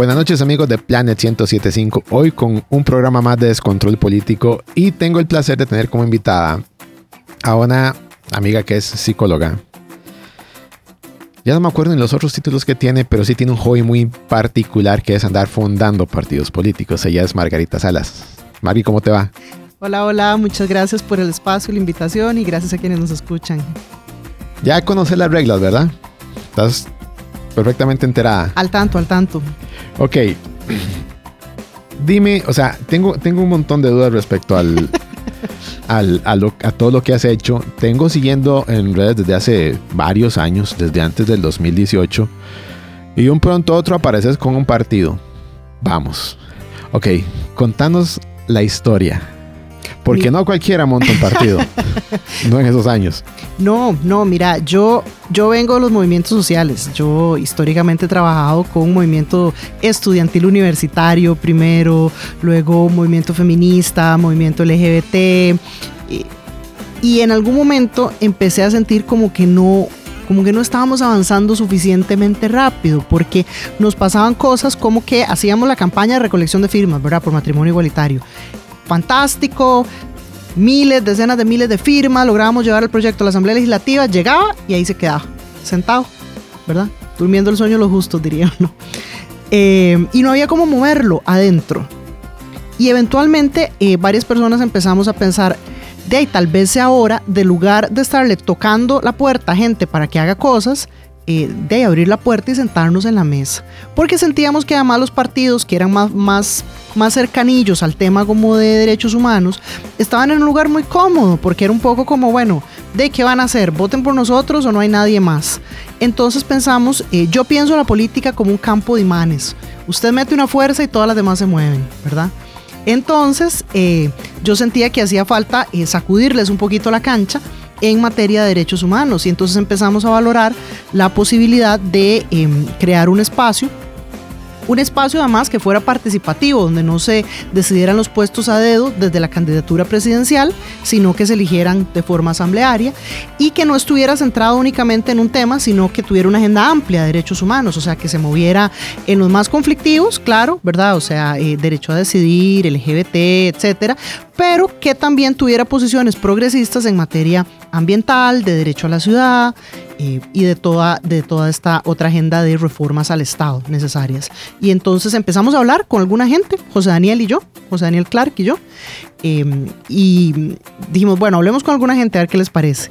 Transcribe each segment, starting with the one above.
Buenas noches amigos de Planet 1075, hoy con un programa más de descontrol político y tengo el placer de tener como invitada a una amiga que es psicóloga. Ya no me acuerdo en los otros títulos que tiene, pero sí tiene un hobby muy particular que es andar fundando partidos políticos. Ella es Margarita Salas. Mari, ¿cómo te va? Hola, hola, muchas gracias por el espacio, la invitación y gracias a quienes nos escuchan. Ya conoces las reglas, ¿verdad? Estás perfectamente enterada. Al tanto, al tanto. Ok. Dime, o sea, tengo, tengo un montón de dudas respecto al, al a, a, todo lo que has hecho. Tengo siguiendo en redes desde hace varios años, desde antes del 2018. Y un pronto otro apareces con un partido. Vamos. Ok, contanos la historia. Porque no cualquiera monta un partido, no en esos años. No, no, mira, yo, yo vengo de los movimientos sociales. Yo históricamente he trabajado con un movimiento estudiantil universitario primero, luego movimiento feminista, movimiento LGBT. Y, y en algún momento empecé a sentir como que no, como que no estábamos avanzando suficientemente rápido, porque nos pasaban cosas como que hacíamos la campaña de recolección de firmas, ¿verdad? Por matrimonio igualitario fantástico, miles, decenas de miles de firmas, lográbamos llevar el proyecto a la Asamblea Legislativa, llegaba y ahí se quedaba, sentado, ¿verdad? Durmiendo el sueño de los justos, diría uno. Eh, y no había cómo moverlo adentro. Y eventualmente eh, varias personas empezamos a pensar, de ahí tal vez sea hora, de lugar de estarle tocando la puerta a gente para que haga cosas, eh, de abrir la puerta y sentarnos en la mesa. Porque sentíamos que además los partidos que eran más, más, más cercanillos al tema como de derechos humanos, estaban en un lugar muy cómodo, porque era un poco como, bueno, ¿de qué van a hacer? ¿Voten por nosotros o no hay nadie más? Entonces pensamos, eh, yo pienso la política como un campo de imanes. Usted mete una fuerza y todas las demás se mueven, ¿verdad? Entonces, eh, yo sentía que hacía falta sacudirles un poquito la cancha en materia de derechos humanos. Y entonces empezamos a valorar la posibilidad de eh, crear un espacio un espacio además que fuera participativo, donde no se decidieran los puestos a dedo desde la candidatura presidencial, sino que se eligieran de forma asamblearia y que no estuviera centrado únicamente en un tema, sino que tuviera una agenda amplia de derechos humanos, o sea, que se moviera en los más conflictivos, claro, ¿verdad? O sea, eh, derecho a decidir, LGBT, etcétera, pero que también tuviera posiciones progresistas en materia ambiental, de derecho a la ciudad eh, y de toda, de toda esta otra agenda de reformas al Estado necesarias. Y entonces empezamos a hablar con alguna gente, José Daniel y yo, José Daniel Clark y yo, eh, y dijimos, bueno, hablemos con alguna gente a ver qué les parece.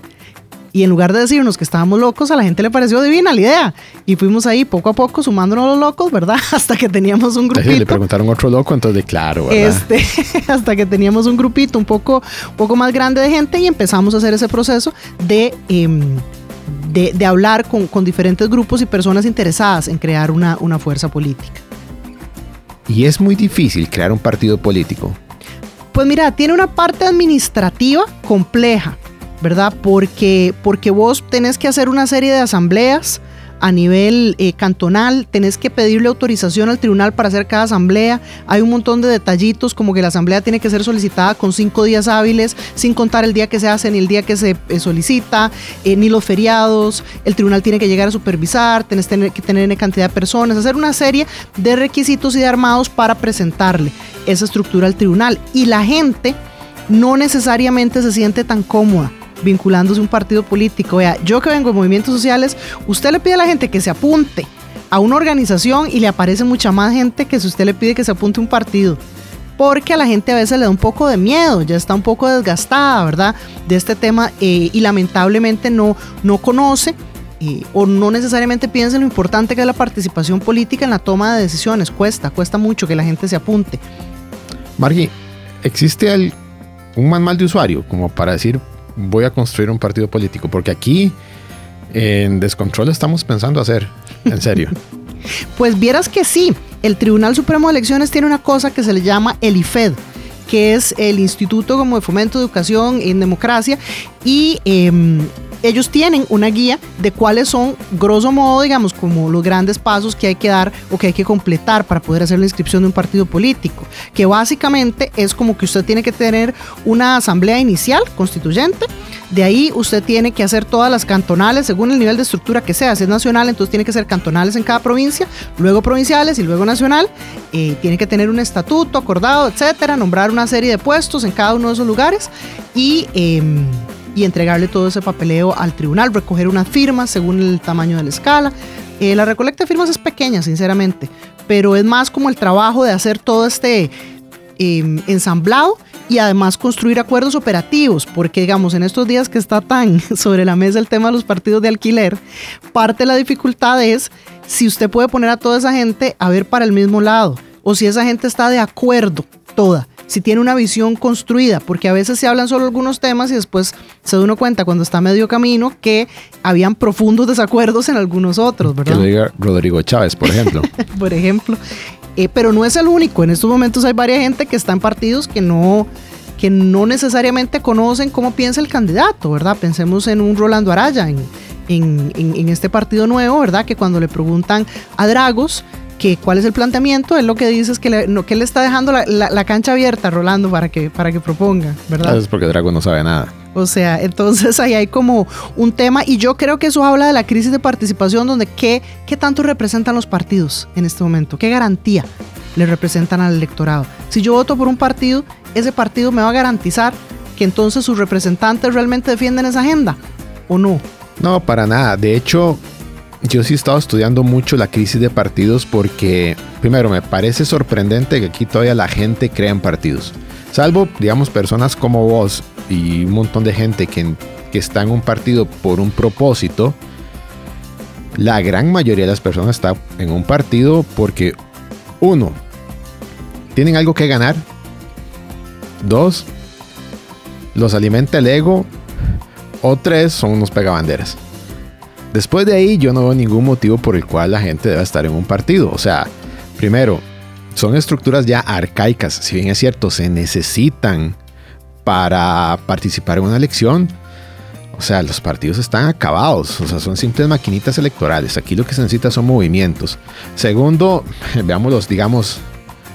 Y en lugar de decirnos que estábamos locos, a la gente le pareció divina la idea. Y fuimos ahí poco a poco sumándonos los locos, ¿verdad? Hasta que teníamos un grupito. le preguntaron otro loco, entonces claro, ¿verdad? Este, hasta que teníamos un grupito un poco, poco más grande de gente y empezamos a hacer ese proceso de... Em, de, de, hablar con, con, diferentes grupos y personas interesadas en crear una, una fuerza política. ¿Y es muy difícil crear un partido político? Pues mira, tiene una parte administrativa compleja, ¿verdad? Porque, porque vos tenés que hacer una serie de asambleas a nivel eh, cantonal, tenés que pedirle autorización al tribunal para hacer cada asamblea. Hay un montón de detallitos, como que la asamblea tiene que ser solicitada con cinco días hábiles, sin contar el día que se hace, ni el día que se eh, solicita, eh, ni los feriados. El tribunal tiene que llegar a supervisar, tenés que tener una cantidad de personas, hacer una serie de requisitos y de armados para presentarle esa estructura al tribunal. Y la gente no necesariamente se siente tan cómoda vinculándose a un partido político. Vea, yo que vengo de movimientos sociales, usted le pide a la gente que se apunte a una organización y le aparece mucha más gente que si usted le pide que se apunte a un partido. Porque a la gente a veces le da un poco de miedo, ya está un poco desgastada, ¿verdad? De este tema eh, y lamentablemente no, no conoce eh, o no necesariamente piensa en lo importante que es la participación política en la toma de decisiones. Cuesta, cuesta mucho que la gente se apunte. Margie, ¿existe un manual de usuario como para decir voy a construir un partido político, porque aquí en Descontrol estamos pensando hacer, en serio. pues vieras que sí, el Tribunal Supremo de Elecciones tiene una cosa que se le llama el IFED, que es el Instituto como de Fomento de Educación en Democracia, y em, ellos tienen una guía de cuáles son, grosso modo, digamos, como los grandes pasos que hay que dar o que hay que completar para poder hacer la inscripción de un partido político, que básicamente es como que usted tiene que tener una asamblea inicial constituyente, De ahí usted tiene que hacer todas las cantonales según el nivel de estructura que sea. Si es nacional, entonces tiene que ser cantonales en cada provincia, luego provinciales y luego nacional. Eh, tiene que tener un estatuto acordado, etcétera, nombrar una serie de puestos en cada uno de esos lugares y, em, y entregarle todo ese papeleo al tribunal, recoger unas firmas según el tamaño de la escala. Eh, la recolecta de firmas es pequeña, sinceramente, pero es más como el trabajo de hacer todo este em, ensamblado y además construir acuerdos operativos, porque digamos, en estos días que está tan sobre la mesa el tema de los partidos de alquiler, parte de la dificultad es si usted puede poner a toda esa gente a ver para el mismo lado, o si esa gente está de acuerdo toda, si tiene una visión construida, porque a veces se hablan solo algunos temas y después se da uno cuenta cuando está medio camino que habían profundos desacuerdos en algunos otros, ¿verdad? Que lo diga Rodrigo Chávez, por ejemplo. por ejemplo. Eh, pero no es el único. En estos momentos hay varias gente que está en partidos que no, que no necesariamente conocen cómo piensa el candidato, ¿verdad? Pensemos en un Rolando Araya, en, en, este partido nuevo, ¿verdad? Que cuando le preguntan a Dragos que cuál es el planteamiento, él lo que dice es que le, no, que él está dejando la, la, la, cancha abierta, Rolando, para que, para que proponga, ¿verdad? Es porque Dragos no sabe nada. O sea, entonces ahí hay como un tema y yo creo que eso habla de la crisis de participación donde qué, qué tanto representan los partidos en este momento, qué garantía le representan al electorado. Si yo voto por un partido, ese partido me va a garantizar que entonces sus representantes realmente defienden esa agenda o no. No, para nada. De hecho, yo sí he estado estudiando mucho la crisis de partidos porque, primero, me parece sorprendente que aquí todavía la gente crea en partidos. Salvo, digamos, personas como vos y un montón de gente que, que está en un partido por un propósito, la gran mayoría de las personas está en un partido porque, uno, tienen algo que ganar. Dos, los alimenta el ego. O tres, son unos pegabanderas. Después de ahí, yo no veo ningún motivo por el cual la gente deba estar en un partido. O sea, primero, son estructuras ya arcaicas. Si bien es cierto, se necesitan para participar en una elección. O sea, los partidos están acabados. O sea, son simples maquinitas electorales. Aquí lo que se necesita son movimientos. Segundo, veamos los, digamos,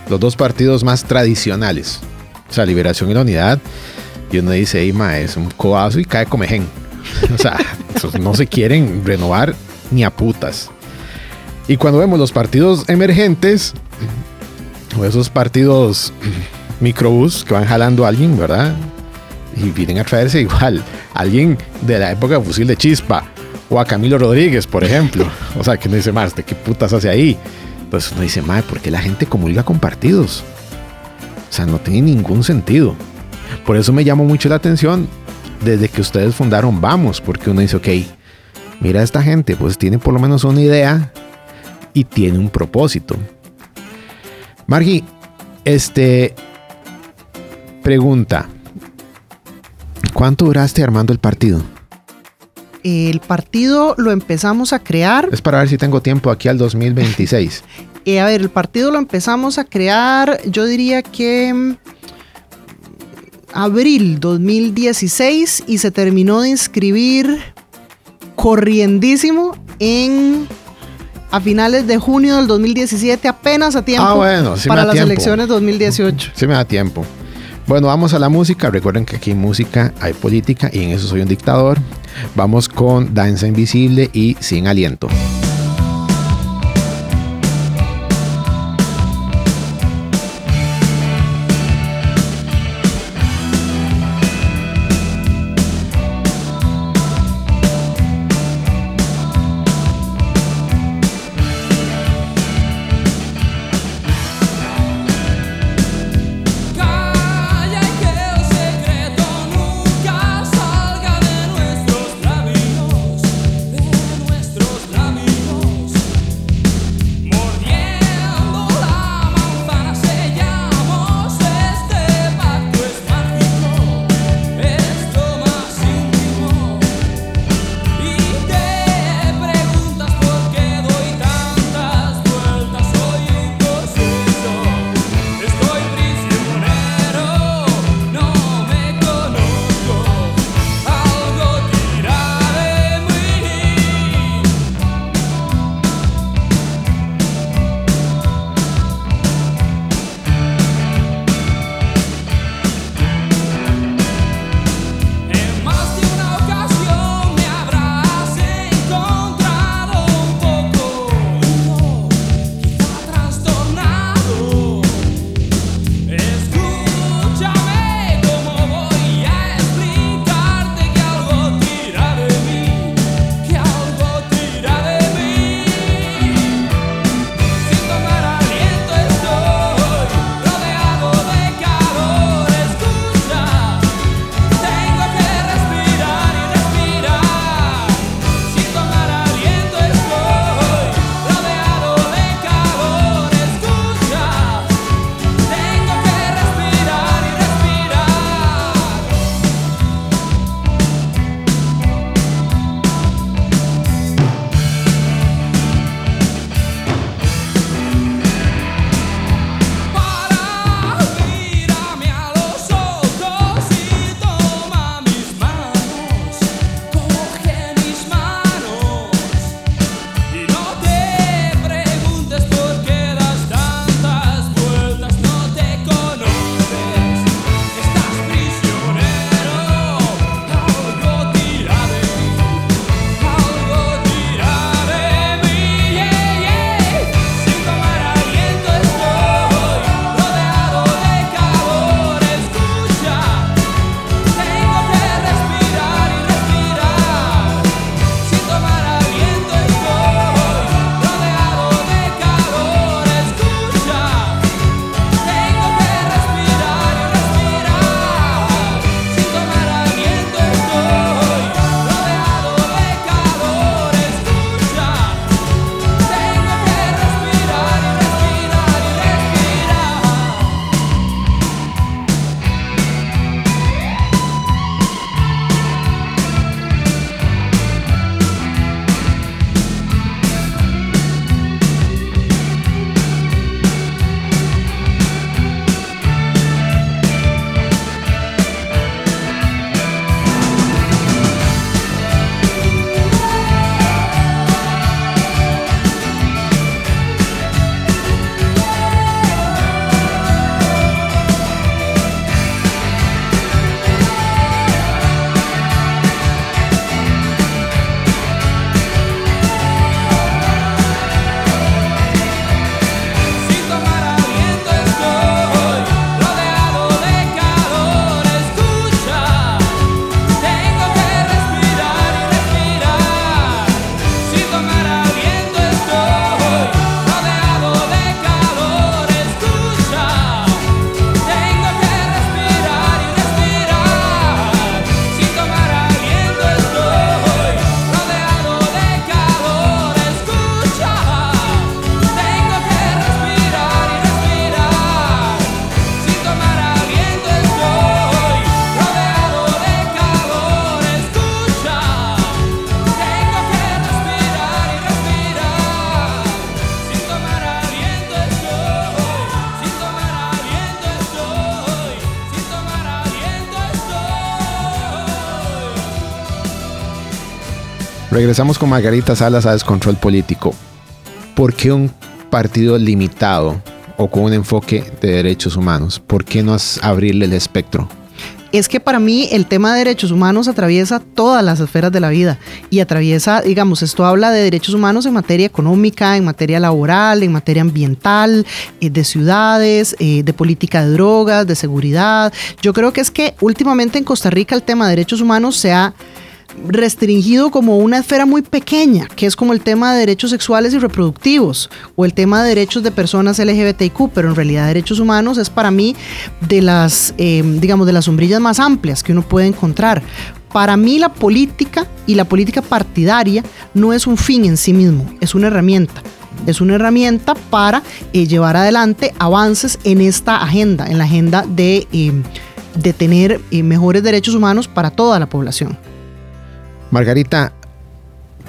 los dos partidos más tradicionales. O sea, Liberación y la Unidad. Y uno dice, Ima, es un codazo y cae comején. O sea, no se quieren renovar ni a putas. Y cuando vemos los partidos emergentes, o esos partidos microbús que van jalando a alguien, ¿verdad? Y vienen a traerse igual a alguien de la época de fusil de chispa, o a Camilo Rodríguez, por ejemplo. O sea, que no dice más, ¿de qué putas hace ahí? Pues uno dice, madre, ¿por qué la gente comulga con partidos? O sea, no tiene ningún sentido. Por eso me llamó mucho la atención desde que ustedes fundaron Vamos, porque uno dice, ok, mira esta gente, pues tiene por lo menos una idea y tiene un propósito. Margie, este pregunta, ¿cuánto duraste armando el partido? El partido lo empezamos a crear. Es para ver si tengo tiempo aquí al 2026. eh, a ver, el partido lo empezamos a crear, yo diría que abril 2016 y se terminó de inscribir corriendísimo en a finales de junio del 2017, apenas a tiempo ah, bueno, sí para las tiempo. elecciones 2018. Sí me da tiempo. Bueno, vamos a la música. Recuerden que aquí en música hay política y en eso soy un dictador. Vamos con Danza Invisible y Sin Aliento. Regresamos con Margarita Salas a Descontrol Político. ¿Por qué un partido limitado o con un enfoque de derechos humanos? ¿Por qué no abrirle el espectro? es que para mí el tema de derechos humanos atraviesa todas las esferas de la vida y atraviesa, digamos, esto habla de derechos humanos en materia económica, en materia laboral, en materia ambiental, eh, de ciudades, eh, de política de drogas, de seguridad. Yo creo que es que últimamente en Costa Rica el tema de derechos humanos se ha restringido como una esfera muy pequeña, que es como el tema de derechos sexuales y reproductivos o el tema de derechos de personas LGBTIQ, pero en realidad derechos humanos es para mí de las, em, digamos, de las sombrillas más amplias que uno puede encontrar. Para mí la política y la política partidaria no es un fin en sí mismo, es una herramienta. Es una herramienta para eh, llevar adelante avances en esta agenda, en la agenda de, em, de tener eh, mejores derechos humanos para toda la población. Margarita,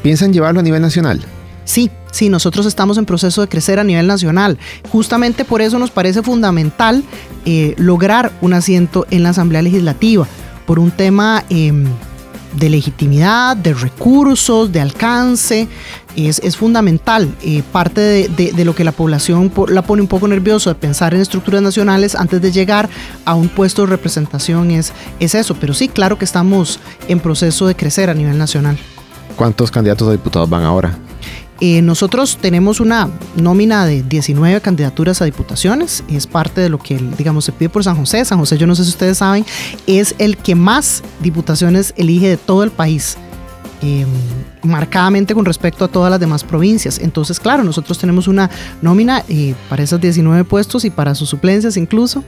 ¿piensan llevarlo a nivel nacional? Sí, sí, nosotros estamos en proceso de crecer a nivel nacional. Justamente por eso nos parece fundamental eh, lograr un asiento en la Asamblea Legislativa, por un tema em, de legitimidad, de recursos, de alcance. Es, fundamental. Eh, parte de, lo que la población la pone un poco nervioso de pensar en estructuras nacionales antes de llegar a un puesto de representación es, es eso. Pero sí, claro que estamos en proceso de crecer a nivel nacional. ¿Cuántos candidatos a diputados van ahora? Eh, nosotros tenemos una nómina de 19 candidaturas a diputaciones, es parte de lo que, digamos, se pide por San José. San José, yo no sé si ustedes saben, es el que más diputaciones elige de todo el país. Em, marcadamente con respecto a todas las demás provincias. Entonces, claro, nosotros tenemos una nómina eh, para esos 19 puestos y para sus suplencias incluso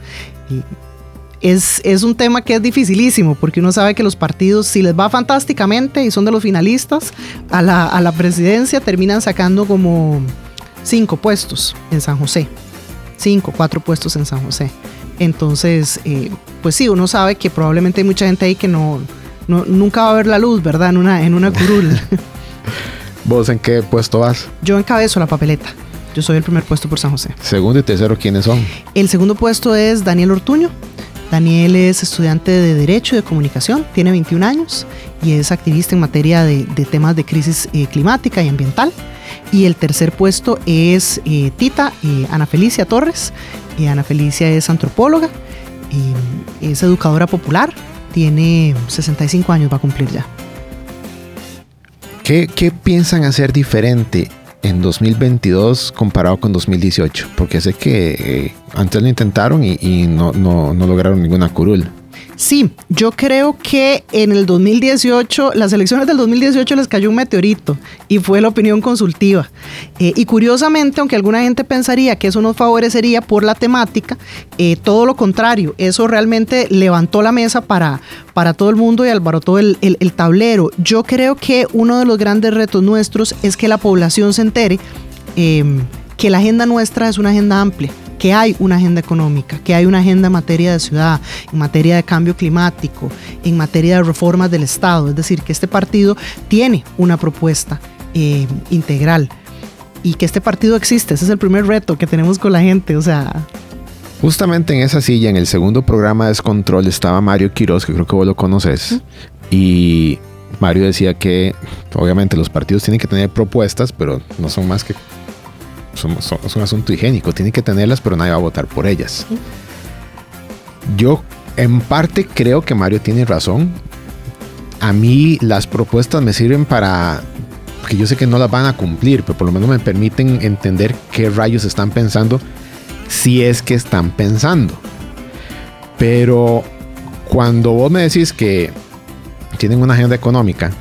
es, un tema que es dificilísimo porque uno sabe que los partidos, si les va fantásticamente y son de los finalistas, a la, presidencia terminan sacando como cinco puestos en San José. Cinco, cuatro puestos en San José. Entonces, eh, pues sí, uno sabe que probablemente hay mucha gente ahí que no, nunca va a ver la luz, ¿verdad? En una, en una curul. ¿Vos en qué puesto vas? Yo encabezo la papeleta. Yo soy el primer puesto por San José. Segundo y tercero, ¿quiénes son? El segundo puesto es Daniel Ortuño, Daniel es estudiante de Derecho y de Comunicación, tiene 21 años y es activista en materia de, temas de crisis eh, climática y ambiental. Y el tercer puesto es eh, Tita eh, Ana Felicia Torres. Ana Felicia es antropóloga, es educadora popular, tiene 65 años, va a cumplir ya. ¿Qué, qué piensan hacer diferente en 2022 comparado con 2018? Porque sé que eh, antes lo intentaron y, no, no, no, lograron ninguna curul. Sí, yo creo que en el 2018, las elecciones del 2018 les cayó un meteorito y fue la opinión consultiva. Eh, y curiosamente, aunque alguna gente pensaría que eso nos favorecería por la temática, eh, todo lo contrario, eso realmente levantó la mesa para, para todo el mundo y albarotó el, el, tablero. Yo creo que uno de los grandes retos nuestros es que la población se entere em, que la agenda nuestra es una agenda amplia que hay una agenda económica, que hay una agenda en materia de ciudad, en materia de cambio climático, en materia de reformas del Estado. Es decir, que este partido tiene una propuesta eh, integral y que este partido existe. Ese es el primer reto que tenemos con la gente. O sea, Justamente en esa silla, en el segundo programa de Descontrol, estaba Mario Quiroz, que creo que vos lo conoces. Y Mario decía que obviamente los partidos tienen que tener propuestas, pero no son más que es un asunto higiénico, tiene que tenerlas, pero nadie va a votar por ellas. Yo en parte creo que Mario tiene razón. A mí las propuestas me sirven para que yo sé que no las van a cumplir, pero por lo menos me permiten entender qué rayos están pensando si es que están pensando. Pero cuando vos me decís que tienen una agenda económica,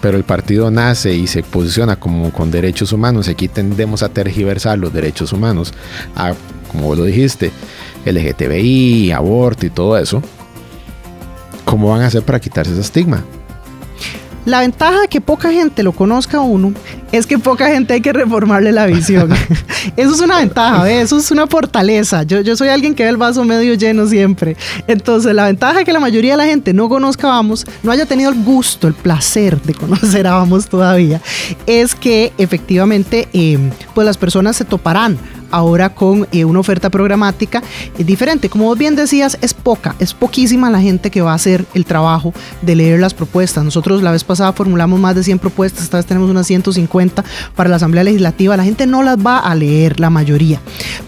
pero el partido nace y se posiciona como con derechos humanos, aquí tendemos a tergiversar los derechos humanos, a, como lo dijiste, LGTBI, aborto y todo eso, ¿cómo van a hacer para quitarse ese estigma? La ventaja de que poca gente lo conozca a uno es que poca gente hay que reformarle la visión. eso es una ventaja, eso es una fortaleza. Yo, yo soy alguien que ve el vaso medio lleno siempre. Entonces, la ventaja de que la mayoría de la gente no conozca a Vamos, no haya tenido el gusto, el placer de conocer a Vamos todavía, es que efectivamente, eh, pues las personas se toparán ahora con eh, una oferta programática es diferente. Como vos bien decías, es poca, es poquísima la gente que va a hacer el trabajo de leer las propuestas. Nosotros la vez pasada formulamos más de 100 propuestas, esta vez tenemos unas 150 para la Asamblea Legislativa. La gente no las va a leer, la mayoría.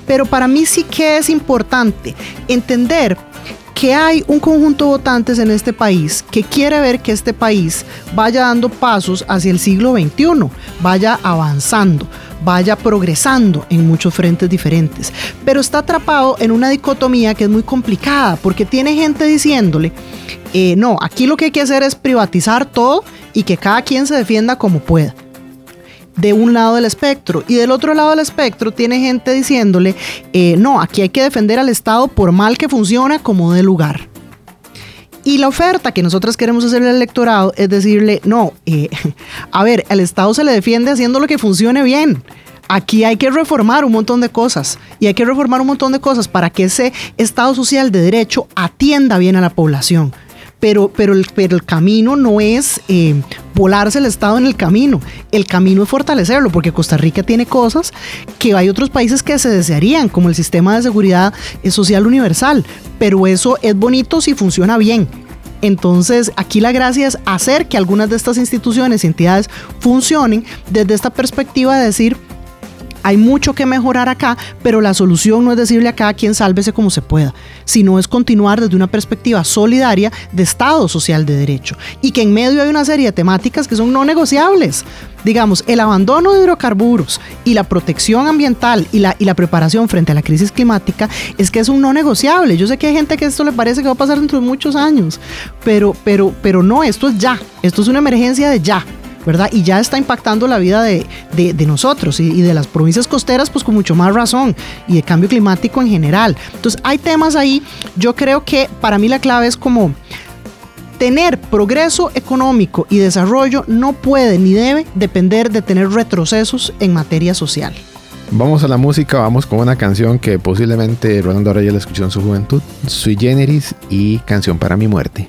Pero para mí sí que es importante entender que hay un conjunto de votantes en este país que quiere ver que este país vaya dando pasos hacia el siglo XXI, vaya avanzando, vaya progresando en muchos frentes diferentes, pero está atrapado en una dicotomía que es muy complicada porque tiene gente diciéndole, eh, no, aquí lo que hay que hacer es privatizar todo y que cada quien se defienda como pueda de un lado del espectro y del otro lado del espectro tiene gente diciéndole, eh, no, aquí hay que defender al Estado por mal que funciona como de lugar. Y la oferta que nosotros queremos hacer al electorado es decirle, no, eh, a ver, al Estado se le defiende haciendo lo que funcione bien. Aquí hay que reformar un montón de cosas y hay que reformar un montón de cosas para que ese Estado social de derecho atienda bien a la población pero, pero, el, pero el camino no es eh, volarse el Estado en el camino, el camino es fortalecerlo, porque Costa Rica tiene cosas que hay otros países que se desearían, como el sistema de seguridad social universal, pero eso es bonito si funciona bien. Entonces, aquí la gracia es hacer que algunas de estas instituciones y entidades funcionen desde esta perspectiva de decir, hay mucho que mejorar acá, pero la solución no es decirle a cada quien sálvese como se pueda, sino es continuar desde una perspectiva solidaria de Estado social de derecho y que en medio hay una serie de temáticas que son no negociables. Digamos, el abandono de hidrocarburos y la protección ambiental y la, y la preparación frente a la crisis climática es que es un no negociable. Yo sé que hay gente que esto le parece que va a pasar dentro de muchos años, pero, pero, pero no, esto es ya, esto es una emergencia de ya. ¿Verdad? Y ya está impactando la vida de, nosotros y, y, de las provincias costeras, pues con mucho más razón, y de cambio climático en general. Entonces, hay temas ahí, yo creo que para mí la clave es como tener progreso económico y desarrollo no puede ni debe depender de tener retrocesos en materia social. Vamos a la música, vamos con una canción que posiblemente Rolando Reyes la escuchó en su juventud, Sui Generis y Canción para mi muerte.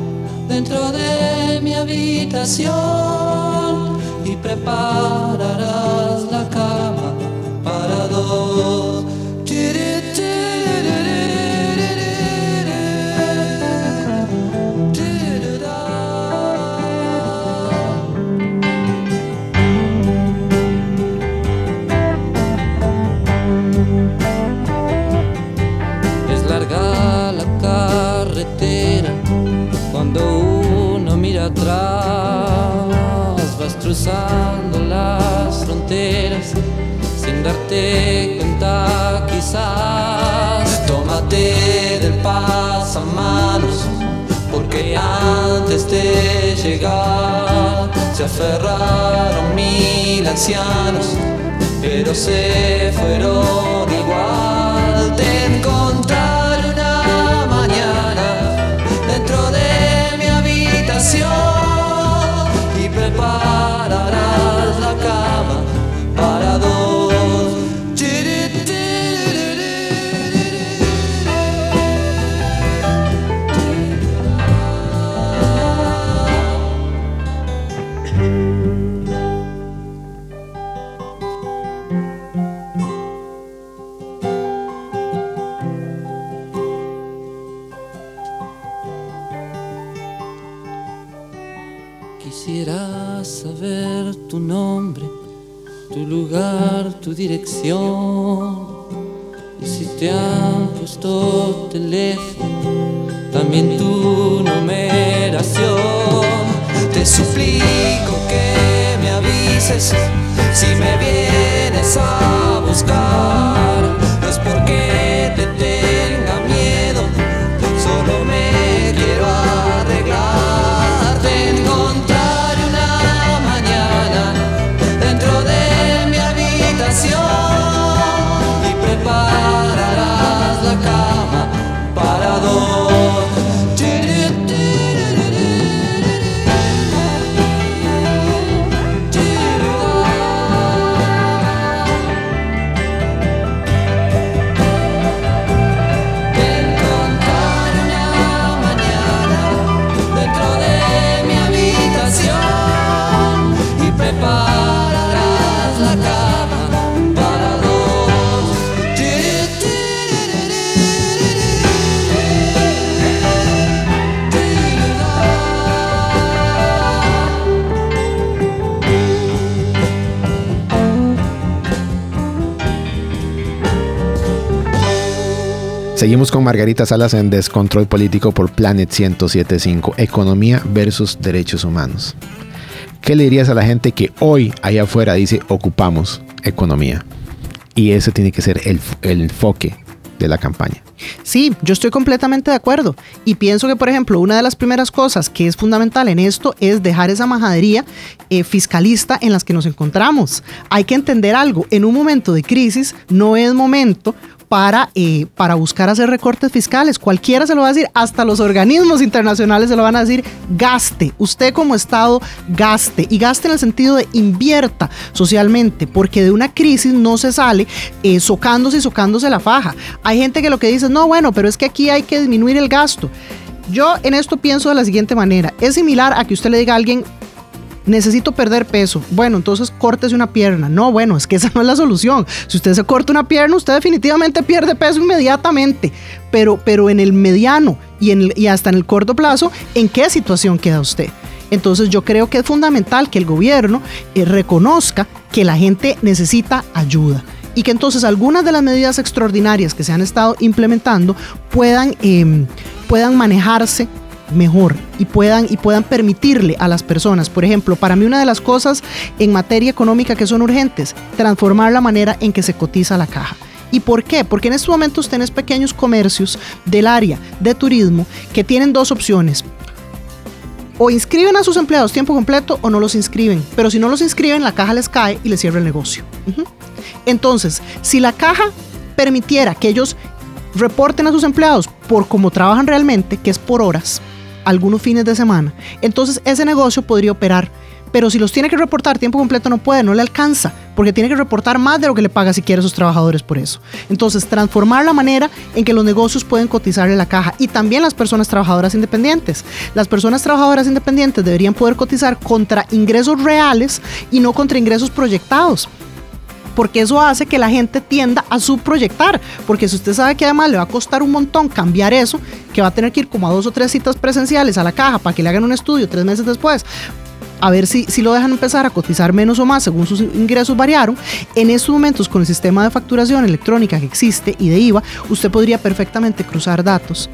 dentro de mi habitación y prepararás la cama para dos. Cruzando las fronteras sin darte cuenta quizás. Tómate del pasamanos porque antes de llegar se aferraron mil ancianos, pero se fueron igual. Seguimos con Margarita Salas en Descontrol Político por Planet 1075, Economía versus Derechos Humanos. ¿Qué le dirías a la gente que hoy allá afuera dice ocupamos economía? Y ese tiene que ser el, el enfoque de la campaña. Sí, yo estoy completamente de acuerdo. Y pienso que, por ejemplo, una de las primeras cosas que es fundamental en esto es dejar esa majadería eh, fiscalista en las que nos encontramos. Hay que entender algo. En un momento de crisis no es momento para, eh, para buscar hacer recortes fiscales. Cualquiera se lo va a decir, hasta los organismos internacionales se lo van a decir, gaste. Usted como Estado, gaste. Y gaste en el sentido de invierta socialmente, porque de una crisis no se sale eh, socándose y socándose la faja. Hay gente que lo que dice, no, bueno, pero es que aquí hay que disminuir el gasto. Yo en esto pienso de la siguiente manera. Es similar a que usted le diga a alguien, necesito perder peso. Bueno, entonces córtese una pierna. No, bueno, es que esa no es la solución. Si usted se corta una pierna, usted definitivamente pierde peso inmediatamente. Pero, pero en el mediano y, en y hasta en el corto plazo, ¿en qué situación queda usted? Entonces yo creo que es fundamental que el gobierno eh, reconozca que la gente necesita ayuda y que entonces algunas de las medidas extraordinarias que se han estado implementando puedan, em, puedan manejarse mejor y puedan, y puedan permitirle a las personas, por ejemplo, para mí una de las cosas en materia económica que son urgentes, transformar la manera en que se cotiza la caja. ¿Y por qué? Porque en estos momentos tenés pequeños comercios del área de turismo que tienen dos opciones. O inscriben a sus empleados tiempo completo o no los inscriben. Pero si no los inscriben, la caja les cae y les cierra el negocio. Entonces, si la caja permitiera que ellos reporten a sus empleados por cómo trabajan realmente, que es por horas, algunos fines de semana, entonces ese negocio podría operar. Pero si los tiene que reportar tiempo completo no puede, no le alcanza, porque tiene que reportar más de lo que le paga si quiere a sus trabajadores por eso. Entonces, transformar la manera en que los negocios pueden cotizarle la caja y también las personas trabajadoras independientes. Las personas trabajadoras independientes deberían poder cotizar contra ingresos reales y no contra ingresos proyectados porque eso hace que la gente tienda a subproyectar, porque si usted sabe que además le va a costar un montón cambiar eso, que va a tener que ir como a dos o tres citas presenciales a la caja para que le hagan un estudio tres meses después, a ver si, si lo dejan empezar a cotizar menos o más según sus ingresos variaron, en estos momentos con el sistema de facturación electrónica que existe y de IVA, usted podría perfectamente cruzar datos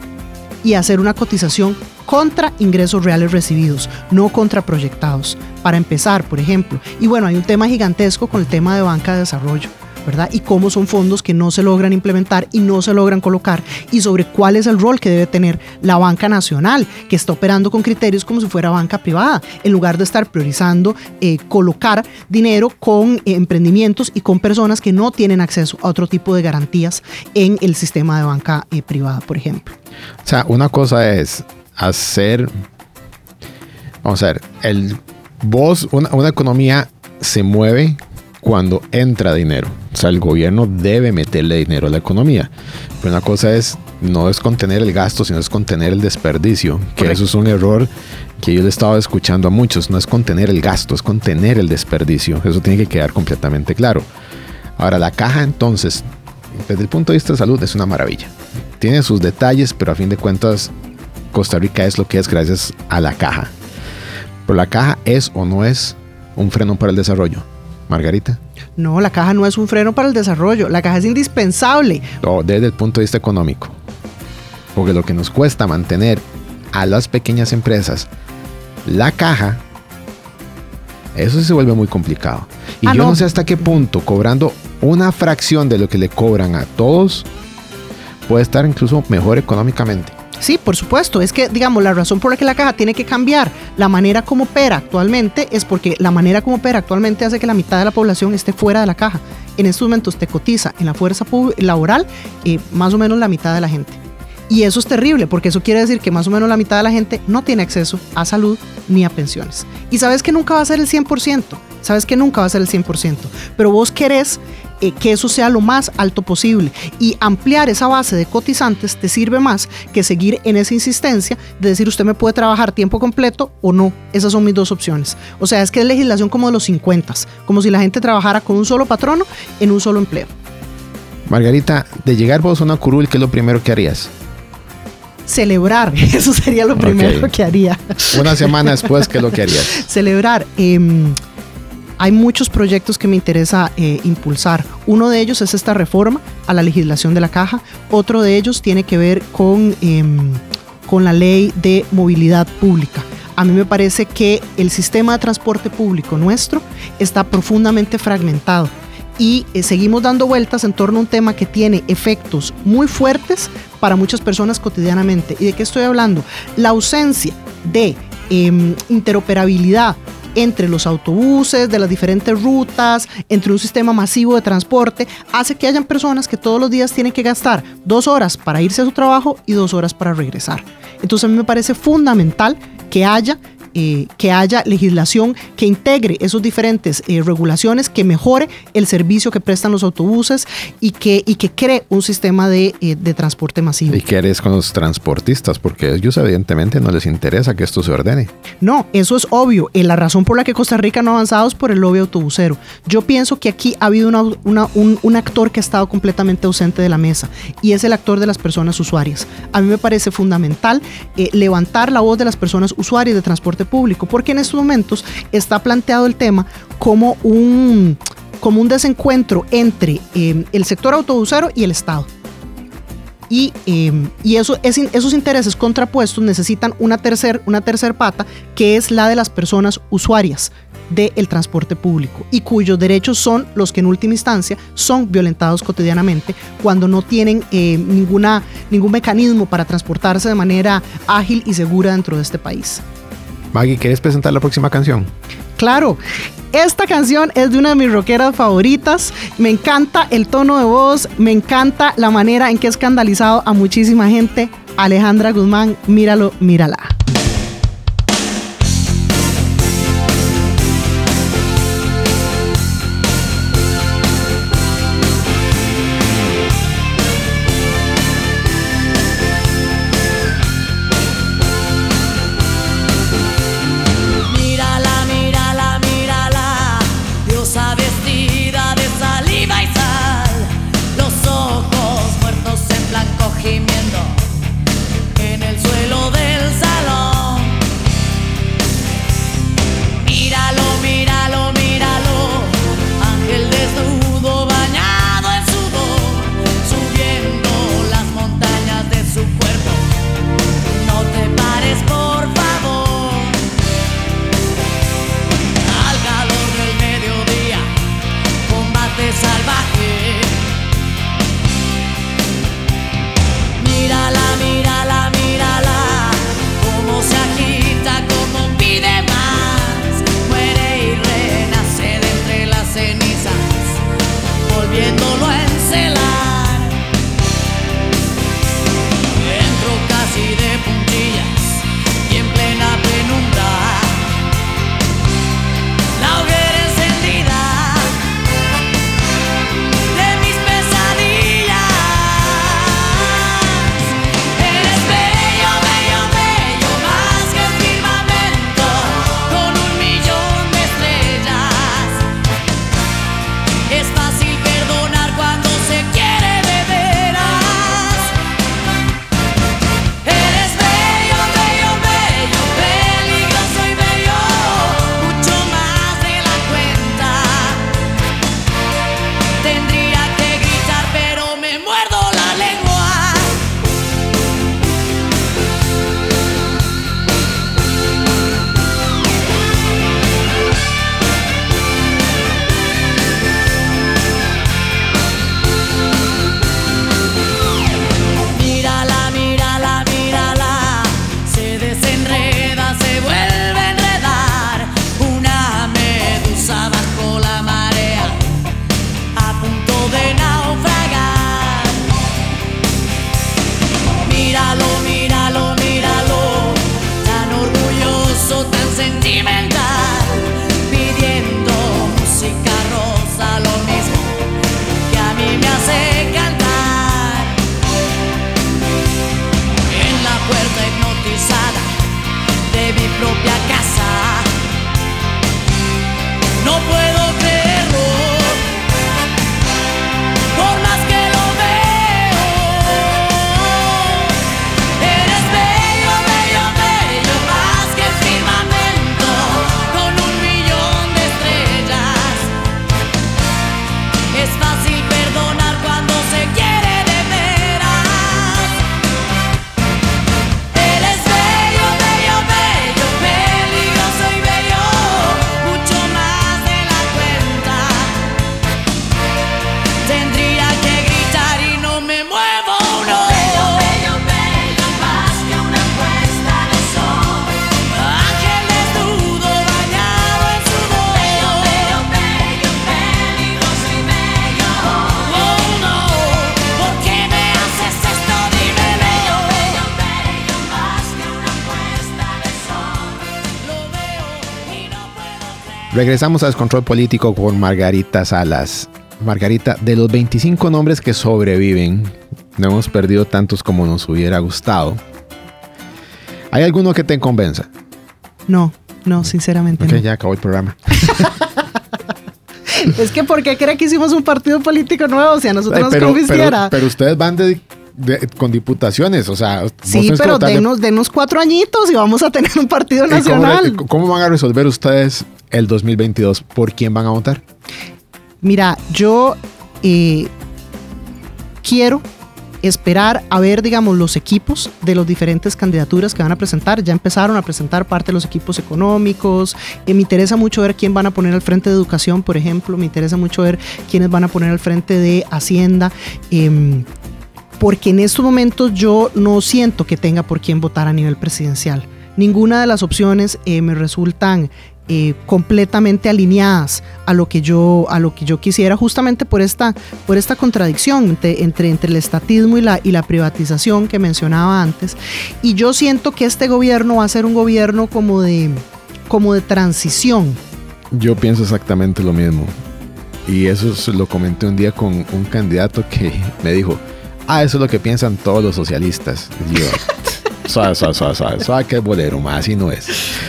y hacer una cotización contra ingresos reales recibidos, no contra proyectados. Para empezar, por ejemplo, y bueno, hay un tema gigantesco con el tema de banca de desarrollo. ¿Verdad? Y cómo son fondos que no se logran implementar y no se logran colocar y sobre cuál es el rol que debe tener la banca nacional, que está operando con criterios como si fuera banca privada, en lugar de estar priorizando eh, colocar dinero con eh, emprendimientos y con personas que no tienen acceso a otro tipo de garantías en el sistema de banca eh, privada, por ejemplo. O sea, una cosa es hacer. Vamos a ver, el vos, una, una economía se mueve cuando entra dinero. O sea, el gobierno debe meterle dinero a la economía. Pero una cosa es, no es contener el gasto, sino es contener el desperdicio. Que Correcto. eso es un error que yo le estaba escuchando a muchos. No es contener el gasto, es contener el desperdicio. Eso tiene que quedar completamente claro. Ahora, la caja entonces, desde el punto de vista de salud, es una maravilla. Tiene sus detalles, pero a fin de cuentas, Costa Rica es lo que es gracias a la caja. Pero la caja es o no es un freno para el desarrollo. Margarita, No, la caja no es un freno para el desarrollo, la caja es indispensable. o desde el punto de vista económico. Porque lo que nos cuesta mantener a las pequeñas empresas la caja, eso sí se vuelve muy complicado. Y Ah, yo no. no. sé hasta qué punto cobrando una fracción de lo que le cobran a todos puede estar incluso mejor económicamente. Sí, por supuesto. Es que, digamos, la razón por la que la caja tiene que cambiar la manera como opera actualmente es porque la manera como opera actualmente hace que la mitad de la población esté fuera de la caja. En estos momentos te cotiza en la fuerza laboral eh, más o menos la mitad de la gente. Y eso es terrible, porque eso quiere decir que más o menos la mitad de la gente no tiene acceso a salud ni a pensiones. Y sabes que nunca va a ser el 100%, sabes que nunca va a ser el 100%, pero vos querés eh, que eso sea lo más alto posible y ampliar esa base de cotizantes te sirve más que seguir en esa insistencia de decir usted me puede trabajar tiempo completo o no. Esas son mis dos opciones. O sea, es que es legislación como de los 50, como si la gente trabajara con un solo patrono en un solo empleo. Margarita, de llegar vos a una curul, ¿qué es lo primero que harías? Celebrar. Eso sería lo primero que haría. Una semana después, ¿qué es lo que harías? celebrar. Em, hay muchos proyectos que me interesa eh, impulsar. Uno de ellos es esta reforma a la legislación de la caja. Otro de ellos tiene que ver con, em, con la ley de movilidad pública. A mí me parece que el sistema de transporte público nuestro está profundamente fragmentado y eh, seguimos dando vueltas en torno a un tema que tiene efectos muy fuertes para muchas personas cotidianamente. ¿Y de qué estoy hablando? La ausencia de em, interoperabilidad entre los autobuses, de las diferentes rutas, entre un sistema masivo de transporte, hace que hayan personas que todos los días tienen que gastar dos horas para irse a su trabajo y dos horas para regresar. Entonces a mí me parece fundamental que haya eh, que haya legislación que integre esos diferentes eh, regulaciones, que mejore el servicio que prestan los autobuses y que, y que cree un sistema de, eh, de transporte masivo. ¿Y qué eres con los transportistas? Porque a ellos evidentemente no les interesa que esto se ordene. No, eso es obvio. la razón por la que Costa Rica no ha avanzado es por el lobby autobusero. Yo pienso que aquí ha habido una, una, un, un actor que ha estado completamente ausente de la mesa y es el actor de las personas usuarias. A mí me parece fundamental levantar la voz de las personas usuarias de transporte público, porque en estos momentos está planteado el tema como un, como un desencuentro entre em, el sector autobusero y el Estado. Y, em, y eso, esos intereses contrapuestos necesitan una tercer, una tercer pata, que es la de las personas usuarias del transporte público y cuyos derechos son los que en última instancia son violentados cotidianamente cuando no tienen eh, ninguna, ningún mecanismo para transportarse de manera ágil y segura dentro de este país. Maggie, ¿quieres presentar la próxima canción? Claro, esta canción es de una de mis rockeras favoritas. Me encanta el tono de voz, me encanta la manera en que ha escandalizado a muchísima gente. Alejandra Guzmán, míralo, mírala. Regresamos a Descontrol Político con Margarita Salas. Margarita, de los 25 nombres que sobreviven, no hemos perdido tantos como nos hubiera gustado. ¿Hay alguno que te convenza? No, no, sinceramente Ok, no. ya acabó el programa. Es que ¿por qué cree que hicimos un partido político nuevo? Si a nosotros Ay, nos pero, convenciera. pero- pero ustedes van de- de- con diputaciones, o sea... sí, pero de- denos, denos cuatro añitos y vamos a tener un partido ¿Y cómo, nacional. ¿Cómo van a resolver ustedes el 2022? ¿Por quién van a votar? Mira, yo eh, quiero esperar a ver, digamos, los equipos de las diferentes candidaturas que van a presentar. Ya empezaron a presentar parte de los equipos económicos. Eh, me interesa mucho ver quién van a poner al frente de educación, por ejemplo. Me interesa mucho ver quiénes van a poner al frente de Hacienda. Em, porque en estos momentos yo no siento que tenga por quién votar a nivel presidencial. Ninguna de las opciones eh, me resultan eh, completamente alineadas a lo que yo a lo que yo quisiera justamente por esta por esta contradicción entre, entre, entre el estatismo y la, y la privatización que mencionaba antes y yo siento que este gobierno va a ser un gobierno como de como de transición Yo pienso exactamente lo mismo. Y eso lo comenté un día con un candidato que me dijo, ah, eso es lo que piensan todos los socialistas. Yo, suave, suave, suave, suave, suave, que bolero, más así no es.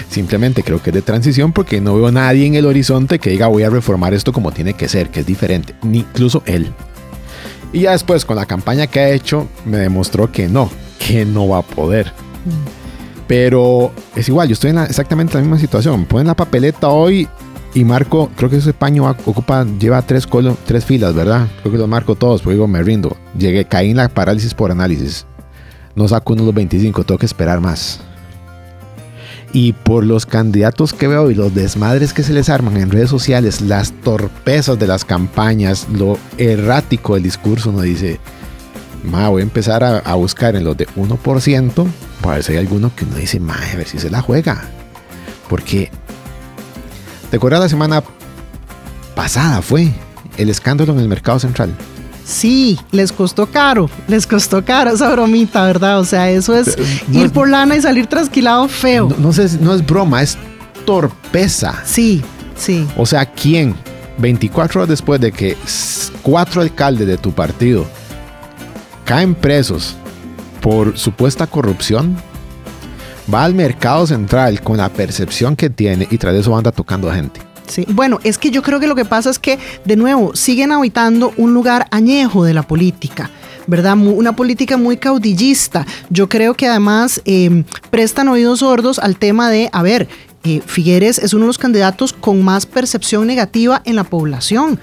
Simplemente creo que es de transición porque no veo a nadie en el horizonte que diga voy a reformar esto como tiene que ser, que es diferente, ni incluso él. Y ya después con la campaña que ha hecho me demostró que no, que no va a poder. Pero es igual, yo estoy en la- exactamente la misma situación. Ponen la papeleta hoy y marco, creo que ese paño ocupa, lleva tres, colo- tres filas, ¿verdad? Creo que los marco todos, pues digo, me rindo. Llegué, caí en la parálisis por análisis. No saco uno de los 25, tengo que esperar más. Y por los candidatos que veo y los desmadres que se les arman en redes sociales, las torpezas de las campañas, lo errático del discurso, uno dice, ma, voy a empezar a, a buscar en los de 1% para ver si hay alguno que uno dice, ma, a ver si se la juega. Porque, ¿te acuerdas la semana pasada fue el escándalo en el mercado central? Sí, les costó caro, les costó caro esa bromita, ¿verdad? O sea, eso es no ir es- por lana y salir trasquilado feo. No, no sé, no es broma, es torpeza. Sí, sí. O sea, ¿quién 24 horas después de que cuatro alcaldes de tu partido caen presos por supuesta corrupción, va al mercado central con la percepción que tiene y tras eso anda tocando a gente? Sí, bueno, es que yo creo que lo que pasa es que, de nuevo, siguen habitando un lugar añejo de la política. ¿Verdad? Una política muy caudillista. Yo creo que además eh, prestan oídos sordos al tema de, a ver, eh, Figueres es uno de los candidatos con más percepción negativa en la población.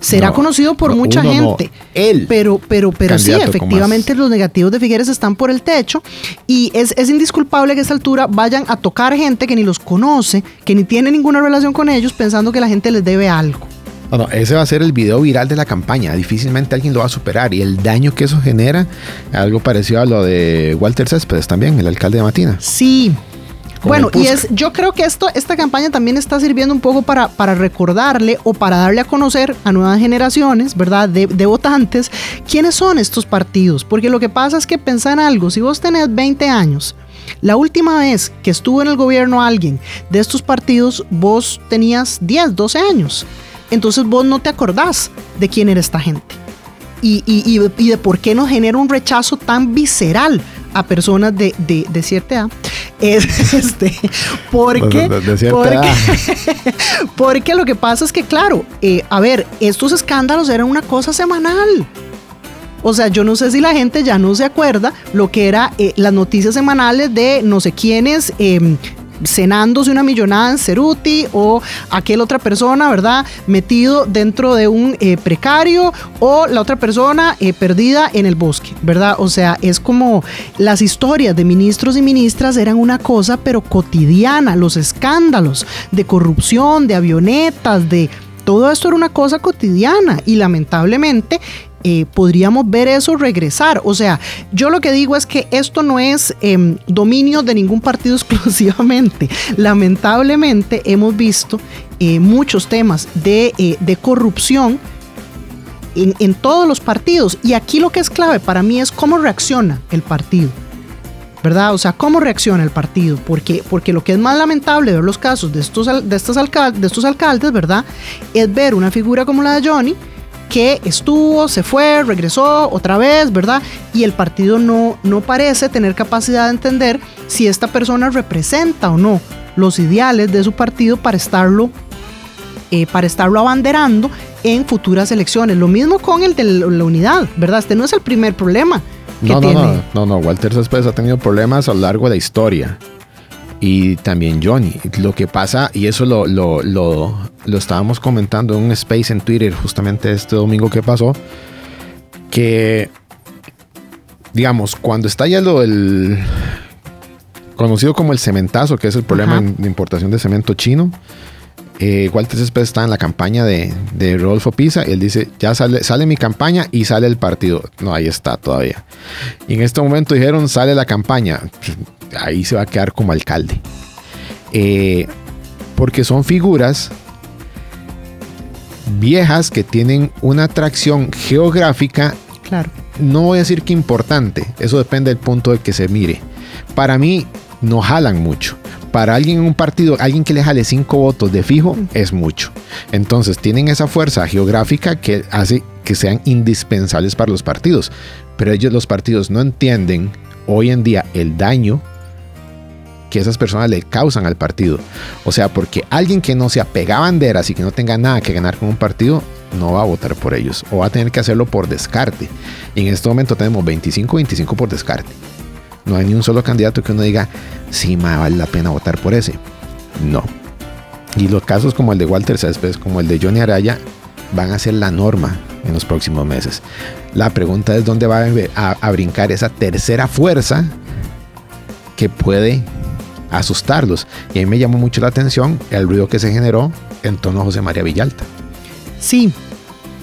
Será No, conocido por no, mucha uno no, gente. él. Pero, pero, pero sí, efectivamente los negativos de Figueres están por el techo y es, es indisculpable que a esta altura vayan a tocar gente que ni los conoce, que ni tiene ninguna relación con ellos, pensando que la gente les debe algo. No, no, ese va a ser el video viral de la campaña. Difícilmente alguien lo va a superar. Y el daño que eso genera, algo parecido a lo de Walter Céspedes también, el alcalde de Matina. Sí, Bueno, y es, yo creo que esto, esta campaña también está sirviendo un poco para, para recordarle o para darle a conocer a nuevas generaciones, ¿verdad? De, de votantes, quiénes son estos partidos. Porque lo que pasa es que pensá en algo, si vos tenés 20 años, la última vez que estuvo en el gobierno alguien de estos partidos, vos tenías 10, 12 años. Entonces vos no te acordás de quién era esta gente. Y, y- y- y de por qué nos genera un rechazo tan visceral a personas de, de- de cierta edad. Es, este, porque, De- cierta porque, porque lo que pasa es que, claro, eh, a ver, estos escándalos eran una cosa semanal. O sea, yo no sé si la gente ya no se acuerda lo que era eh, las noticias semanales de no sé quiénes eh, cenándose una millonada en Ceruti o aquel otra persona, ¿verdad? Metido dentro de un eh, precario o la otra persona eh, perdida en el bosque, ¿verdad? O sea, es como las historias de ministros y ministras eran una cosa pero cotidiana, los escándalos de corrupción, de avionetas, de... Todo esto era una cosa cotidiana y lamentablemente podríamos ver eso regresar. O sea, yo lo que digo es que esto no es em, dominio de ningún partido exclusivamente. Lamentablemente hemos visto eh, muchos temas de, eh, corrupción en, todos los partidos. Y aquí lo que es clave para mí es cómo reacciona el partido. ¿verdad? O sea, cómo reacciona el partido, porque, porque lo que es más lamentable de ver los casos de estos, al- de, estos alcal- de estos alcaldes, ¿verdad? Es ver una figura como la de Johnny, que estuvo, se fue, regresó otra vez, ¿verdad? Y el partido no, no parece tener capacidad de entender si esta persona representa o no los ideales de su partido para estarlo eh, para estarlo abanderando en futuras elecciones. Lo mismo con el de la unidad, ¿verdad? Este no es el primer problema que No, no, tiene. no, no, no. Walter Céspedes ha tenido problemas a lo largo de la historia. Y también Johnny. Lo que pasa, y eso lo, lo, lo, lo estábamos comentando en un space en Twitter justamente este domingo que pasó, que, digamos, cuando está ya lo del conocido como el cementazo, que es el problema Ajá. de importación de cemento chino, eh, Walter Céspedes está en la campaña de, de Rodolfo Pisa. Él dice, ya sale, sale mi campaña y sale el partido. No, ahí está todavía. Y en este momento dijeron, sale la campaña. Ahí se va a quedar como alcalde. Eh, porque son figuras viejas que tienen una atracción geográfica Claro. no voy a decir que importante, eso depende del punto de que se mire. Para mí, no jalan mucho. Para alguien en un partido, alguien que le jale cinco votos de fijo, es mucho. Entonces, tienen esa fuerza geográfica que hace que sean indispensables para los partidos. Pero ellos, los partidos, no entienden hoy en día el daño que esas personas le causan al partido. O sea, porque alguien que no se apega a banderas y que no tenga nada que ganar con un partido, no va a votar por ellos. O va a tener que hacerlo por descarte. Y en este momento tenemos 25-25 por descarte. No hay ni un solo candidato que uno diga, sí, ma, vale la pena votar por ese. No. Y los casos como el de Walter Céspedes, como el de Johnny Araya, van a ser la norma en los próximos meses. La pregunta es dónde va a, brincar esa tercera fuerza que puede asustarlos. Y a mí me llamó mucho la atención el ruido que se generó en torno a José María Villalta. Sí,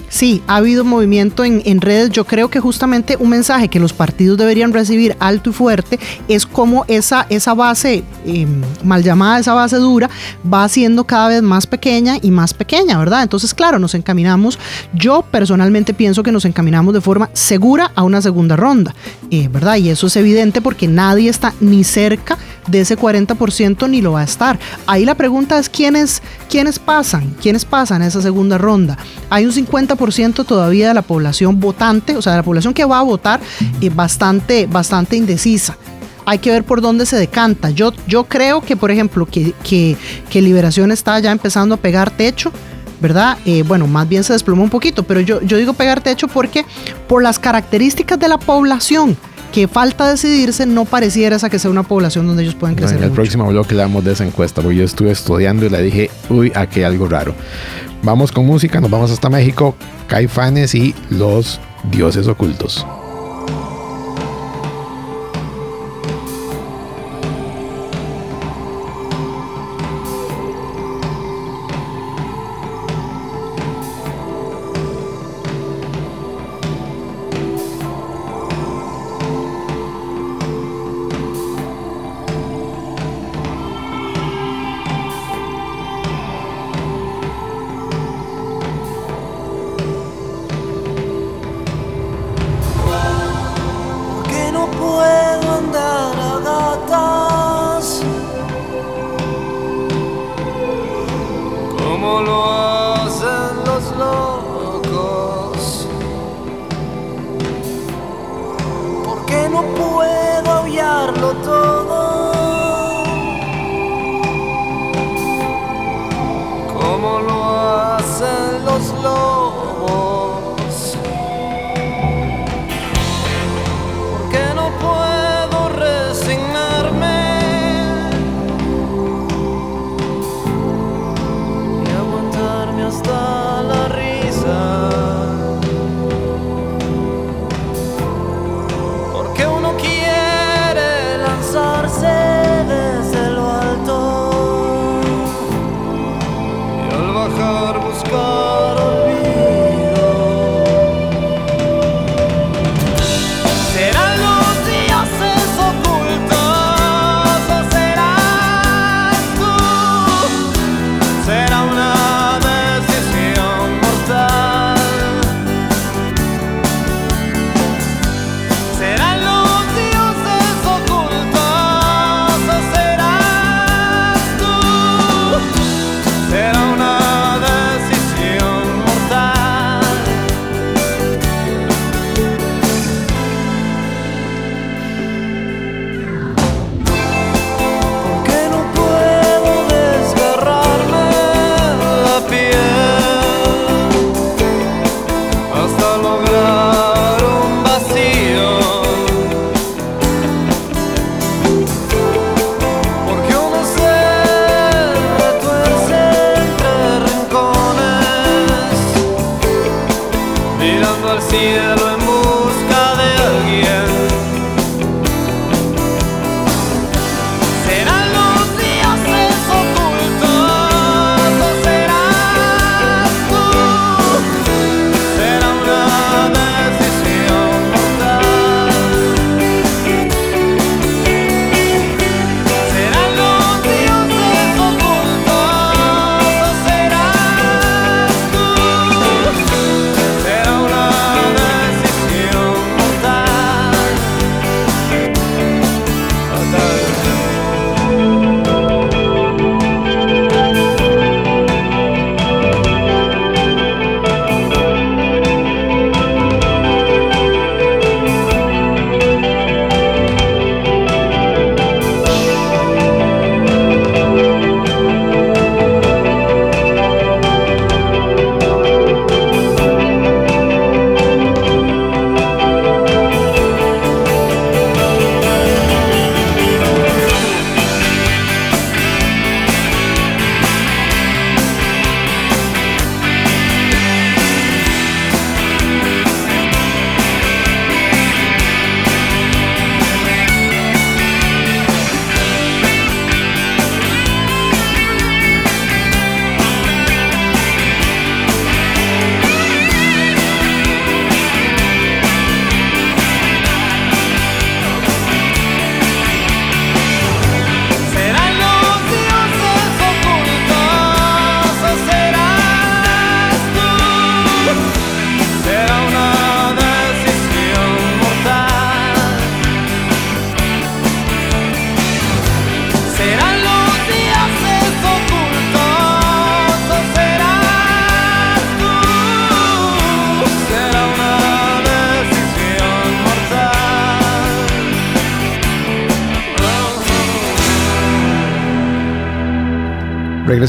sí, ha habido movimiento en, en redes. Yo creo que justamente un mensaje que los partidos deberían recibir alto y fuerte es cómo esa, esa base eh, mal llamada, esa base dura, va siendo cada vez más pequeña y más pequeña, ¿verdad? Entonces, claro, nos encaminamos, yo personalmente pienso que nos encaminamos de forma segura a una segunda ronda, eh, ¿verdad? Y eso es evidente porque nadie está ni cerca de ese 40% ni lo va a estar. Ahí la pregunta es quiénes, quiénes pasan, quiénes pasan esa segunda ronda. Hay un 50% todavía de la población votante, o sea, de la población que va a votar, eh, bastante, bastante indecisa. Hay que ver por dónde se decanta. Yo, yo creo que, por ejemplo, que, que, que Liberación está ya empezando a pegar techo. ¿verdad? Eh, bueno, más bien se desplomó un poquito, pero yo, yo digo pegar techo porque por las características de la población que falta decidirse, no pareciera esa que sea una población donde ellos pueden crecer. en el mucho. próximo bloque le damos de esa encuesta, porque yo estuve estudiando y le dije, uy, aquí hay algo raro. Vamos con música, nos vamos hasta México, Caifanes y los dioses ocultos.